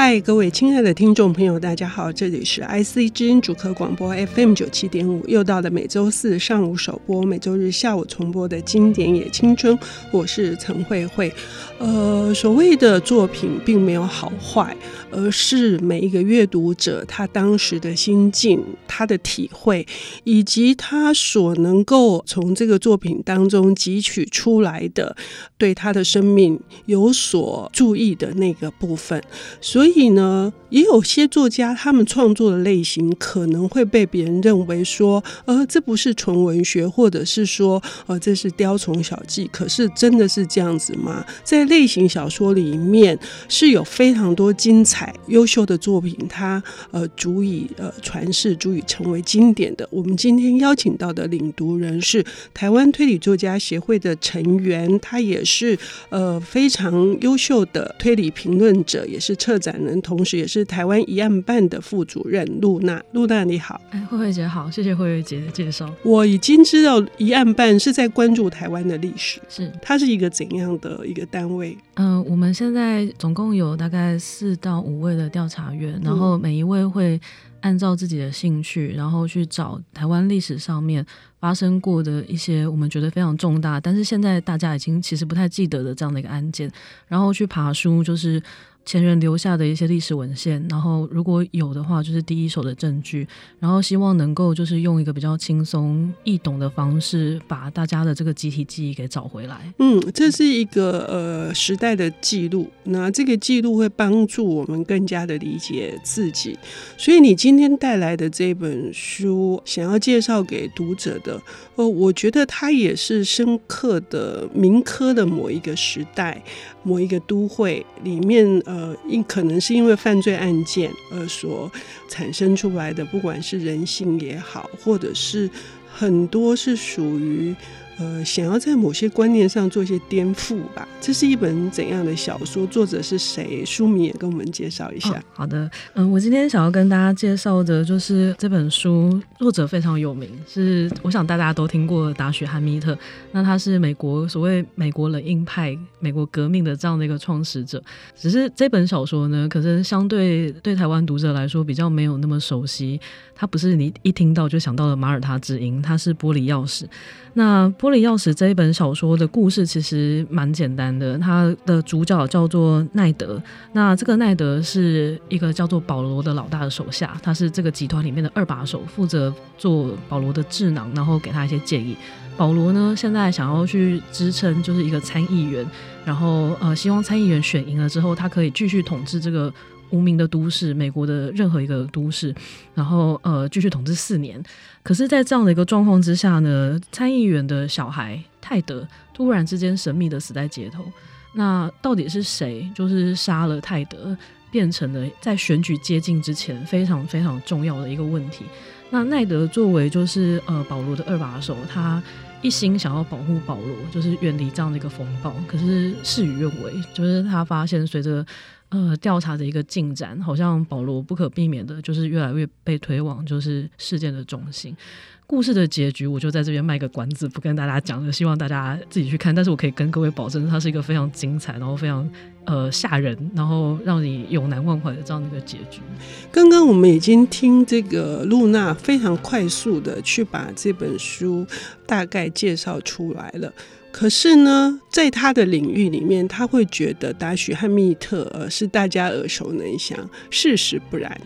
嗨，各位亲爱的听众朋友，大家好，这里是 IC 之音主客广播 FM 九七点五，又到了每周四上午首播、每周日下午重播的经典也青春，我是陈慧慧。呃，所谓的作品并没有好坏，而是每一个阅读者他当时的心境、他的体会，以及他所能够从这个作品当中汲取出来的，对他的生命有所注意的那个部分，所以。所以呢，也有些作家他们创作的类型可能会被别人认为说，呃，这不是纯文学，或者是说，呃，这是雕虫小技。可是真的是这样子吗？在类型小说里面是有非常多精彩、优秀的作品，它呃足以呃传世、足以成为经典的。我们今天邀请到的领读人是台湾推理作家协会的成员，他也是呃非常优秀的推理评论者，也是策展。人，同时也是台湾一案办的副主任露娜，露娜你好，哎，慧慧姐好，谢谢慧慧姐的介绍。我已经知道一案办是在关注台湾的历史，是它是一个怎样的一个单位？嗯、呃，我们现在总共有大概四到五位的调查员，然后每一位会按照自己的兴趣，然后去找台湾历史上面发生过的一些我们觉得非常重大，但是现在大家已经其实不太记得的这样的一个案件，然后去爬书，就是。前人留下的一些历史文献，然后如果有的话，就是第一手的证据，然后希望能够就是用一个比较轻松易懂的方式，把大家的这个集体记忆给找回来。嗯，这是一个呃时代的记录，那这个记录会帮助我们更加的理解自己。所以你今天带来的这本书，想要介绍给读者的，呃，我觉得它也是深刻的民科的某一个时代。某一个都会里面，呃，因可能是因为犯罪案件而所产生出来的，不管是人性也好，或者是很多是属于。呃，想要在某些观念上做一些颠覆吧。这是一本怎样的小说？作者是谁？书名也跟我们介绍一下。哦，好的，嗯、呃，我今天想要跟大家介绍的就是这本书，作者非常有名，是我想大家都听过达许汉密特。那他是美国所谓美国冷硬派、美国革命的这样的一个创始者。只是这本小说呢，可是相对对台湾读者来说比较没有那么熟悉。它不是你一听到就想到了马耳他之音，它是玻璃钥匙。那玻玻璃钥匙这一本小说的故事其实蛮简单的，它的主角叫做奈德。那这个奈德是一个叫做保罗的老大的手下，他是这个集团里面的二把手，负责做保罗的智囊，然后给他一些建议。保罗呢，现在想要去支撑就是一个参议员，然后呃，希望参议员选赢了之后，他可以继续统治这个。无名的都市，美国的任何一个都市，然后呃继续统治四年。可是，在这样的一个状况之下呢，参议员的小孩泰德突然之间神秘的死在街头。那到底是谁，就是杀了泰德，变成了在选举接近之前非常非常重要的一个问题。那奈德作为就是呃保罗的二把手，他一心想要保护保罗，就是远离这样的一个风暴。可是事与愿违，就是他发现随着呃，调查的一个进展，好像保罗不可避免的，就是越来越被推往就是事件的中心。故事的结局，我就在这边卖个关子，不跟大家讲了，希望大家自己去看。但是我可以跟各位保证，它是一个非常精彩，然后非常呃吓人，然后让你永难忘怀的这样的一个结局。刚刚我们已经听这个露娜非常快速的去把这本书大概介绍出来了。可是呢，在他的领域里面，他会觉得达许和密特呃是大家耳熟能详。事实不然，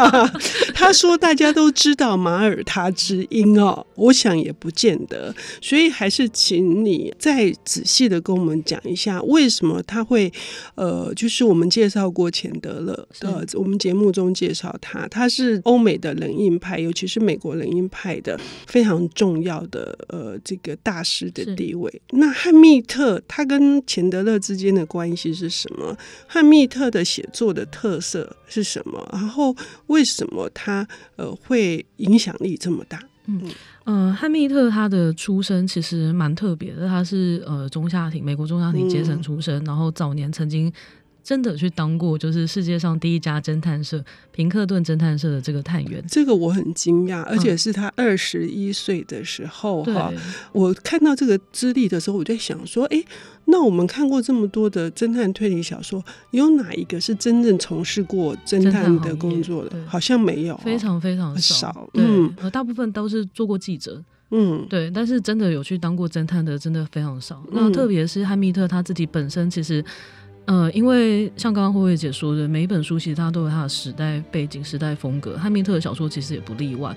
他说大家都知道马耳他之音哦，我想也不见得。所以还是请你再仔细的跟我们讲一下，为什么他会呃，就是我们介绍过钱德勒的，我们节目中介绍他，他是欧美的冷硬派，尤其是美国冷硬派的非常重要的呃这个大师的地位。那汉密特他跟钱德勒之间的关系是什么？汉密特的写作的特色是什么？然后为什么他呃会影响力这么大？嗯呃，汉密特他的出身其实蛮特别的，他是呃中下庭美国中下庭阶层出身，嗯、然后早年曾经真的去当过就是世界上第一家侦探社平克顿侦探社的这个探员。这个我很惊讶，而且是他二十一岁的时候哈、嗯。我看到这个资历的时候，我在想说，哎，那我们看过这么多的侦探推理小说，有哪一个是真正从事过侦探的工作的？好像没有，非常非常少。少嗯，大部分都是做过记者。嗯，对，但是真的有去当过侦探的，真的非常少。那特别是汉密特他自己本身，其实，呃，因为像刚刚慧慧姐说的，每一本书其实它都有它的时代背景、时代风格。汉密特的小说其实也不例外，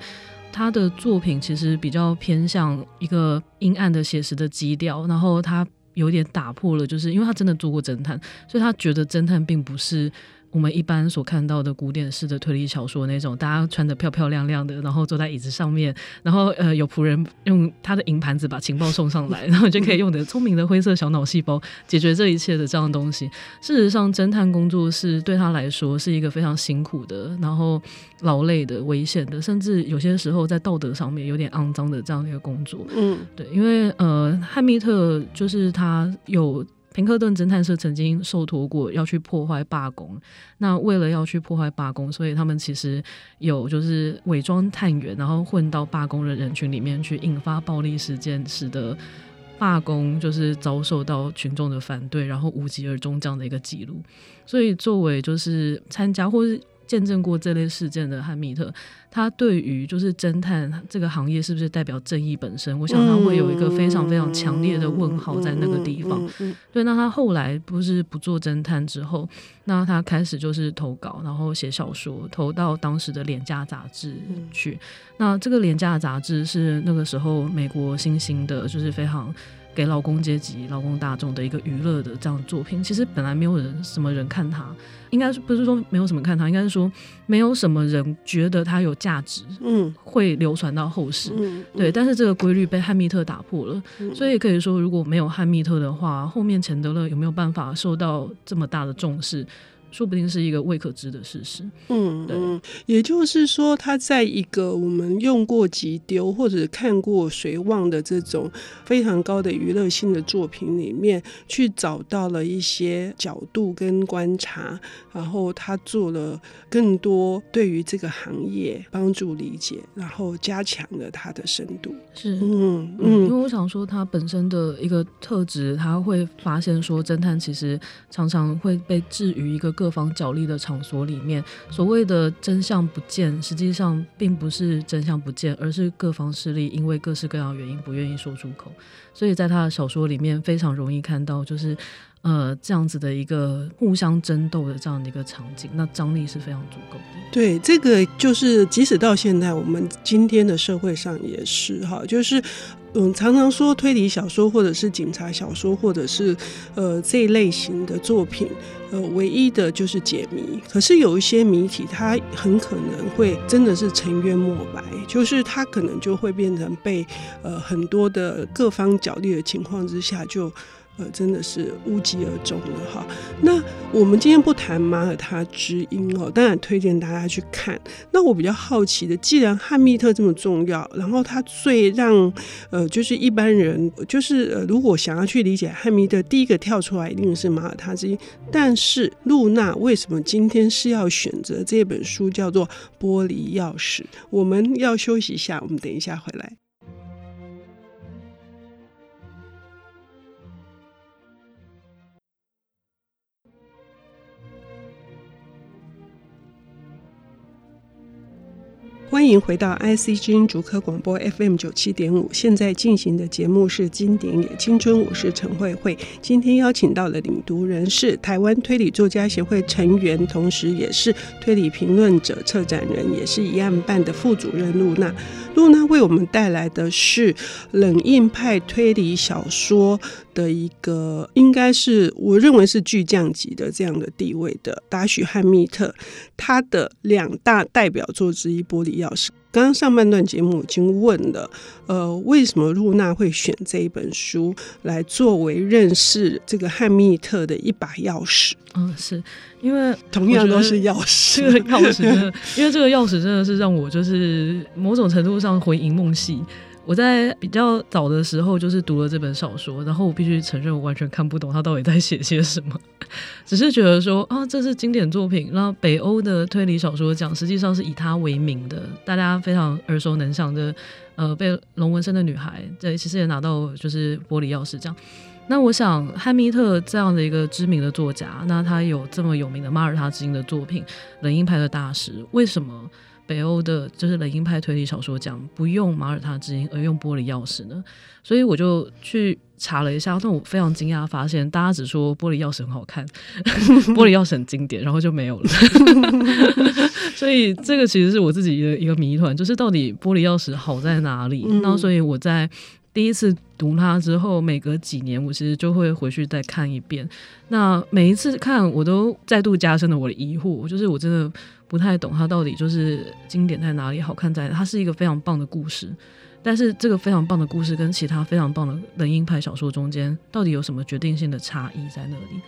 他的作品其实比较偏向一个阴暗的写实的基调，然后他有点打破了，就是因为他真的做过侦探，所以他觉得侦探并不是。我们一般所看到的古典式的推理小说那种，大家穿的漂漂亮亮的，然后坐在椅子上面，然后呃有仆人用他的银盘子把情报送上来，然后就可以用的聪明的灰色小脑细胞解决这一切的这样的东西。事实上，侦探工作是对他来说是一个非常辛苦的，然后劳累的、危险的，甚至有些时候在道德上面有点肮脏的这样的一个工作。嗯，对，因为呃汉密特就是他有。林克顿侦探社曾经受托过要去破坏罢工，那为了要去破坏罢工，所以他们其实有就是伪装探员，然后混到罢工的人群里面去，引发暴力事件，使得罢工就是遭受到群众的反对，然后无疾而终这样的一个记录。所以作为就是参加或是。见证过这类事件的汉密特，他对于就是侦探这个行业是不是代表正义本身，我想他会有一个非常非常强烈的问号在那个地方。对，那他后来不是不做侦探之后，那他开始就是投稿，然后写小说，投到当时的廉价杂志去。那这个廉价杂志是那个时候美国新兴的，就是非常。给劳工阶级、劳工大众的一个娱乐的这样的作品，其实本来没有人什么人看他，应该是不是说没有什么看他，应该是说没有什么人觉得它有价值，嗯，会流传到后世，嗯，对。但是这个规律被汉密特打破了，嗯，所以可以说，如果没有汉密特的话，后面钱德勒有没有办法受到这么大的重视？说不定是一个未可知的事实。嗯，对，也就是说，他在一个我们用过即丢或者看过谁忘的这种非常高的娱乐性的作品里面，去找到了一些角度跟观察，然后他做了更多对于这个行业帮助理解，然后加强了他的深度。是，嗯嗯，因为我想说，他本身的一个特质，他会发现说，侦探其实常常会被置于一个。各方角力的场所里面，所谓的真相不见，实际上并不是真相不见，而是各方势力因为各式各样原因不愿意说出口。所以在他的小说里面，非常容易看到，就是呃这样子的一个互相争斗的这样的一个场景，那张力是非常足够的。对，这个就是即使到现在，我们今天的社会上也是哈，就是。嗯，常常说推理小说或者是警察小说，或者是呃这一类型的作品，呃，唯一的就是解谜。可是有一些谜题，它很可能会真的是沉冤莫白，就是它可能就会变成被呃很多的各方角力的情况之下就。呃，真的是无疾而终了哈。那我们今天不谈马耳他之音哦，当然推荐大家去看。那我比较好奇的，既然汉密特这么重要，然后他最让呃，就是一般人就是呃，如果想要去理解汉密特，第一个跳出来一定是马耳他之音。但是露娜为什么今天是要选择这本书叫做《玻璃钥匙》？我们要休息一下，我们等一下回来。欢迎回到 IC 之音竹科广播 FM 九七点五，现在进行的节目是《经典也青春》，我是陈慧慧。今天邀请到的领读人是台湾推理作家协会成员，同时也是推理评论者、策展人，也是一案办的副主任露娜。露娜为我们带来的是冷硬派推理小说的一个，应该是我认为是巨匠级的这样的地位的达许汉密特，他的两大代表作之一《玻璃钥匙》。刚刚上半段节目已经问了，呃，为什么露娜会选这一本书来作为认识这个汉密特的一把钥匙？嗯，是因为同样都是钥匙，这个钥匙真的，因为这个钥匙真的是让我就是某种程度上回忆梦系。我在比较早的时候就是读了这本小说，然后我必须承认我完全看不懂他到底在写些什么，只是觉得说啊，这是经典作品。那北欧的推理小说奖实际上是以他为名的，大家非常耳熟能详的，呃，被龙纹身的女孩，对，其实也拿到就是玻璃钥匙奖。那我想汉密特这样的一个知名的作家，那他有这么有名的马耳他之音的作品，冷硬派的大师，为什么？北欧的就是冷硬派推理小说奖不用马耳他之音而用玻璃钥匙呢？所以我就去查了一下，但我非常惊讶发现，大家只说玻璃钥匙很好看，玻璃钥匙很经典，然后就没有了。所以这个其实是我自己的一个谜团，就是到底玻璃钥匙好在哪里？然后所以我在第一次读它之后，每隔几年我其实就会回去再看一遍。那每一次看，我都再度加深了我的疑惑，就是我真的。不太懂它到底就是经典在哪里，好看在，它是一个非常棒的故事，但是这个非常棒的故事跟其他非常棒的冷硬派小说中间到底有什么决定性的差异在那里？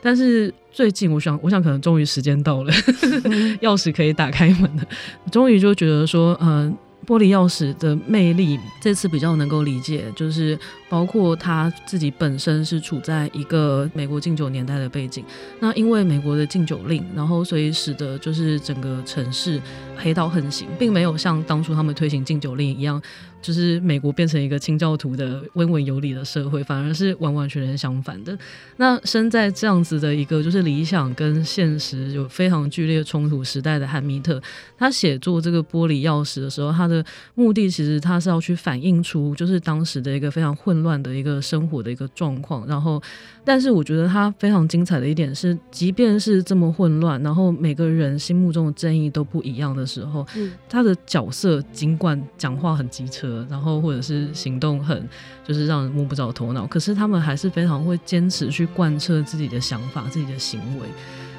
但是最近我想，我想可能终于时间到了，钥匙可以打开门了，终于就觉得说，嗯、玻璃钥匙的魅力，这次比较能够理解，就是包括他自己本身是处在一个美国禁酒年代的背景，那因为美国的禁酒令，然后所以使得就是整个城市黑道横行，并没有像当初他们推行禁酒令一样。就是美国变成一个清教徒的温文有礼的社会，反而是完完全全相反的。那身在这样子的一个就是理想跟现实有非常剧烈冲突时代的汉密特，他写作这个玻璃钥匙的时候，他的目的其实他是要去反映出就是当时的一个非常混乱的一个生活的一个状况。然后，但是我觉得他非常精彩的一点是，即便是这么混乱，然后每个人心目中的正义都不一样的时候，他的角色尽管讲话很机车。然后或者是行动很，就是让人摸不着头脑。可是他们还是非常会坚持去贯彻自己的想法、自己的行为。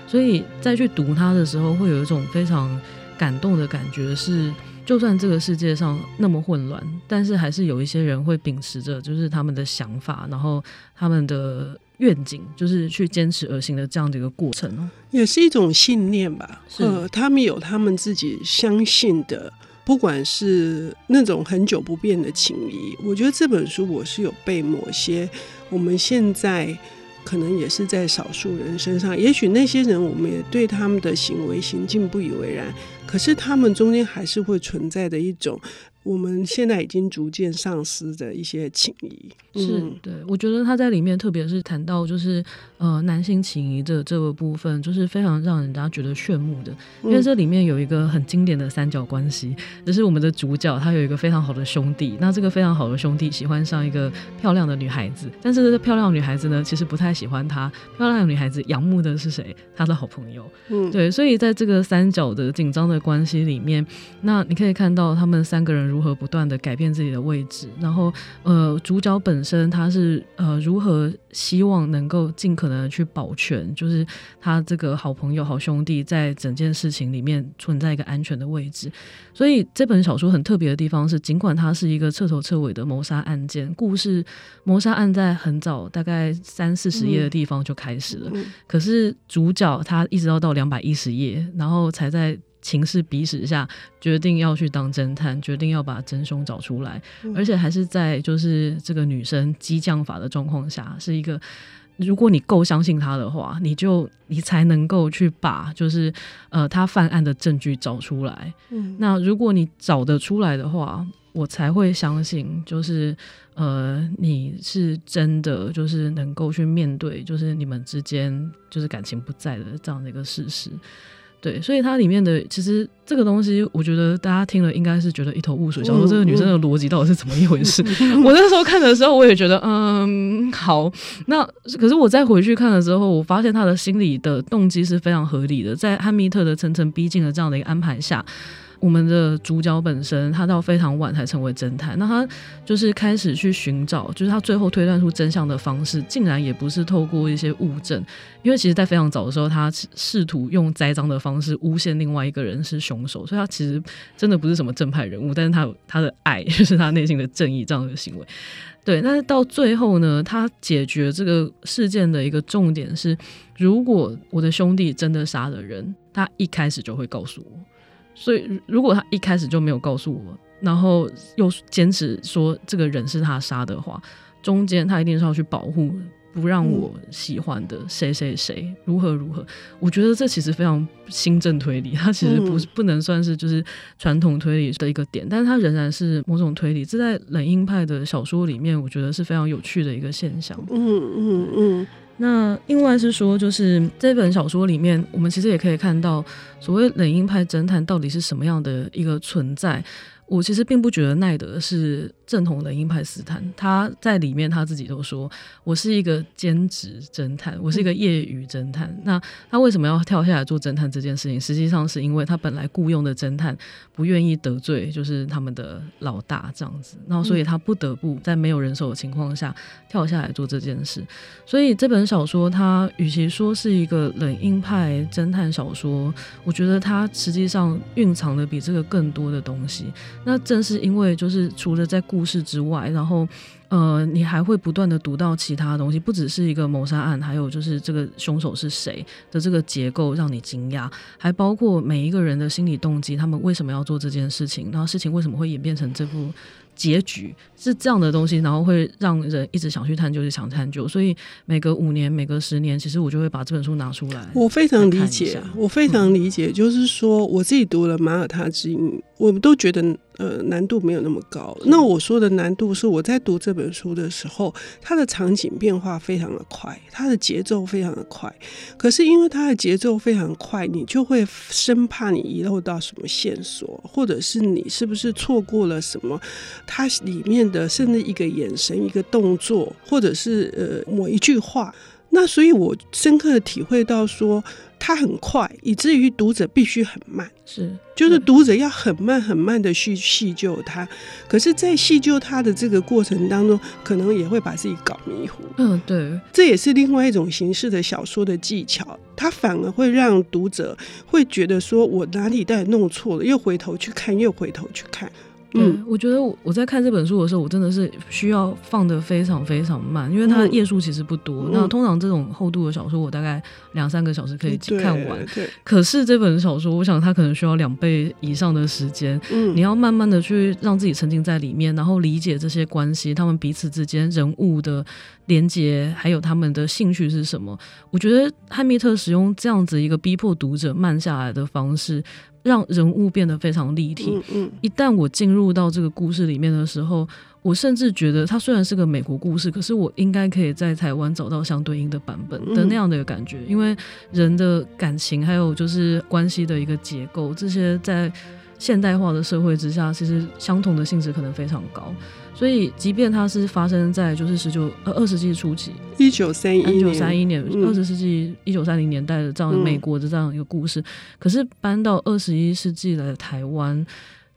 所以再去读它的时候，会有一种非常感动的感觉是，就算这个世界上那么混乱，但是还是有一些人会秉持着就是他们的想法，然后他们的愿景，就是去坚持而行的这样的一个过程。也是一种信念吧。是呃，他们有他们自己相信的。不管是那种很久不变的情谊，我觉得这本书我是有被某些我们现在可能也是在少数人身上，也许那些人我们也对他们的行为行径不以为然，可是他们中间还是会存在的一种。我们现在已经逐渐丧失的一些情谊，是对。我觉得他在里面，特别是谈到就是呃男性情谊的这个部分，就是非常让人家觉得炫目的。因为这里面有一个很经典的三角关系，就是我们的主角他有一个非常好的兄弟，那这个非常好的兄弟喜欢上一个漂亮的女孩子，但是这个漂亮的女孩子呢，其实不太喜欢他。漂亮的女孩子仰慕的是谁？他的好朋友。嗯，对。所以在这个三角的紧张的关系里面，那你可以看到他们三个人如何不断的改变自己的位置，然后呃，主角本身他是呃如何希望能够尽可能的去保全，就是他这个好朋友、好兄弟在整件事情里面存在一个安全的位置。所以这本小说很特别的地方是，尽管它是一个彻头彻尾的谋杀案件，故事谋杀案在很早大概三四十页的地方就开始了，嗯、可是主角他一直要到两百一十页，然后才在。情势逼使下，决定要去当侦探，决定要把真凶找出来，嗯、而且还是在就是这个女生激将法的状况下，是一个如果你够相信他的话，你就你才能够去把就是呃他犯案的证据找出来。嗯，那如果你找得出来的话，我才会相信就是呃你是真的就是能够去面对就是你们之间就是感情不在的这样的一个事实。对，所以它里面的其实这个东西，我觉得大家听了应该是觉得一头雾水，想说这个女生的逻辑到底是怎么一回事？我那时候看的时候，我也觉得，嗯，好。那可是我再回去看的时候，我发现他的心理的动机是非常合理的，在汉密特的层层逼近的这样的一个安排下。我们的主角本身，他到非常晚才成为侦探。那他就是开始去寻找，就是他最后推断出真相的方式，竟然也不是透过一些物证，因为其实，在非常早的时候，他试图用栽赃的方式诬陷另外一个人是凶手，所以他其实真的不是什么正派人物，但是他有他的爱，就是他内心的正义这样的行为。对，但是到最后呢，他解决这个事件的一个重点是，如果我的兄弟真的杀了人，他一开始就会告诉我。所以，如果他一开始就没有告诉我，然后又坚持说这个人是他杀的话，中间他一定是要去保护。不让我喜欢的谁谁谁如何如何，我觉得这其实非常新政推理，它其实不是不能算是就是传统推理的一个点，但是它仍然是某种推理。这在冷硬派的小说里面，我觉得是非常有趣的一个现象。嗯嗯嗯。那另外是说，就是这本小说里面，我们其实也可以看到，所谓冷硬派侦探到底是什么样的一个存在。我其实并不觉得奈德是正统的硬派斯坦，他在里面他自己都说，我是一个兼职侦探，我是一个业余侦探。嗯、那他为什么要跳下来做侦探这件事情？实际上是因为他本来雇佣的侦探不愿意得罪，就是他们的老大这样子，然后所以他不得不在没有人手的情况下跳下来做这件事。所以这本小说，它与其说是一个冷硬派侦探小说，我觉得它实际上蕴藏的比这个更多的东西。那正是因为，就是除了在故事之外，然后，呃，你还会不断的读到其他东西，不只是一个谋杀案，还有就是这个凶手是谁的这个结构让你惊讶，还包括每一个人的心理动机，他们为什么要做这件事情，然后事情为什么会演变成这部。结局是这样的东西，然后会让人一直想去探究，就想探究。所以每隔五年、每隔十年，其实我就会把这本书拿出来。我非常理解，我非常理解，就是说我自己读了《马耳他之音》，我们都觉得呃难度没有那么高。那我说的难度是我在读这本书的时候，它的场景变化非常的快，它的节奏非常的快。可是因为它的节奏非常快，你就会生怕你遗漏到什么线索，或者是你是不是错过了什么。它里面的甚至一个眼神、一个动作，或者是呃某一句话，那所以我深刻的体会到说，它很快，以至于读者必须很慢，是，就是读者要很慢很慢的去细究它。可是，在细究它的这个过程当中，可能也会把自己搞迷糊。嗯，对，这也是另外一种形式的小说的技巧，它反而会让读者会觉得说，我哪里到底弄错了，又回头去看，又回头去看。嗯，我觉得我我在看这本书的时候，我真的是需要放的非常非常慢，因为它的页数其实不多。嗯、那通常这种厚度的小说，我大概两三个小时可以看完。可是这本小说，我想它可能需要两倍以上的时间。嗯，你要慢慢的去让自己沉浸在里面，然后理解这些关系，他们彼此之间人物的连接，还有他们的兴趣是什么。我觉得汉密特使用这样子一个逼迫读者慢下来的方式。让人物变得非常立体。嗯嗯，一旦我进入到这个故事里面的时候，我甚至觉得它虽然是个美国故事，可是我应该可以在台湾找到相对应的版本的那样的一个感觉。因为人的感情，还有就是关系的一个结构，这些在现代化的社会之下，其实相同的性质可能非常高。所以，即便它是发生在就是十九呃二十世纪初期，一九三一一九三一年二十世纪一九三零年代的这样美国的这样一个故事，可是搬到二十一世纪来的台湾。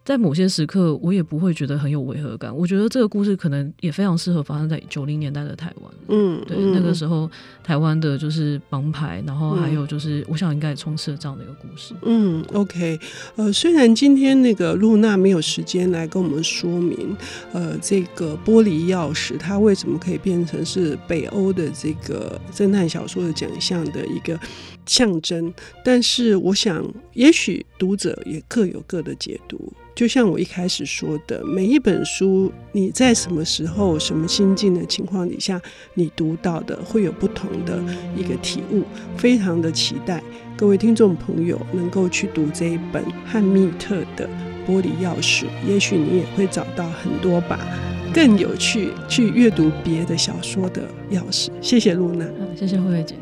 在某些时刻，我也不会觉得很有违和感。我觉得这个故事可能也非常适合发生在九零年代的台湾。嗯，对，嗯、那个时候台湾的就是帮派，然后还有就是，嗯、我想应该也充斥了这样的一个故事。嗯，OK，呃，虽然今天那个露娜没有时间来跟我们说明，呃，这个玻璃钥匙它为什么可以变成是北欧的这个侦探小说的奖项的一个象征，但是我想，也许读者也各有各的解读。就像我一开始说的，每一本书，你在什么时候、什么心境的情况底下，你读到的会有不同的一个体悟。非常的期待各位听众朋友能够去读这一本汉密特的《玻璃钥匙》，也许你也会找到很多把更有趣去阅读别的小说的钥匙。谢谢露娜，谢谢慧慧姐。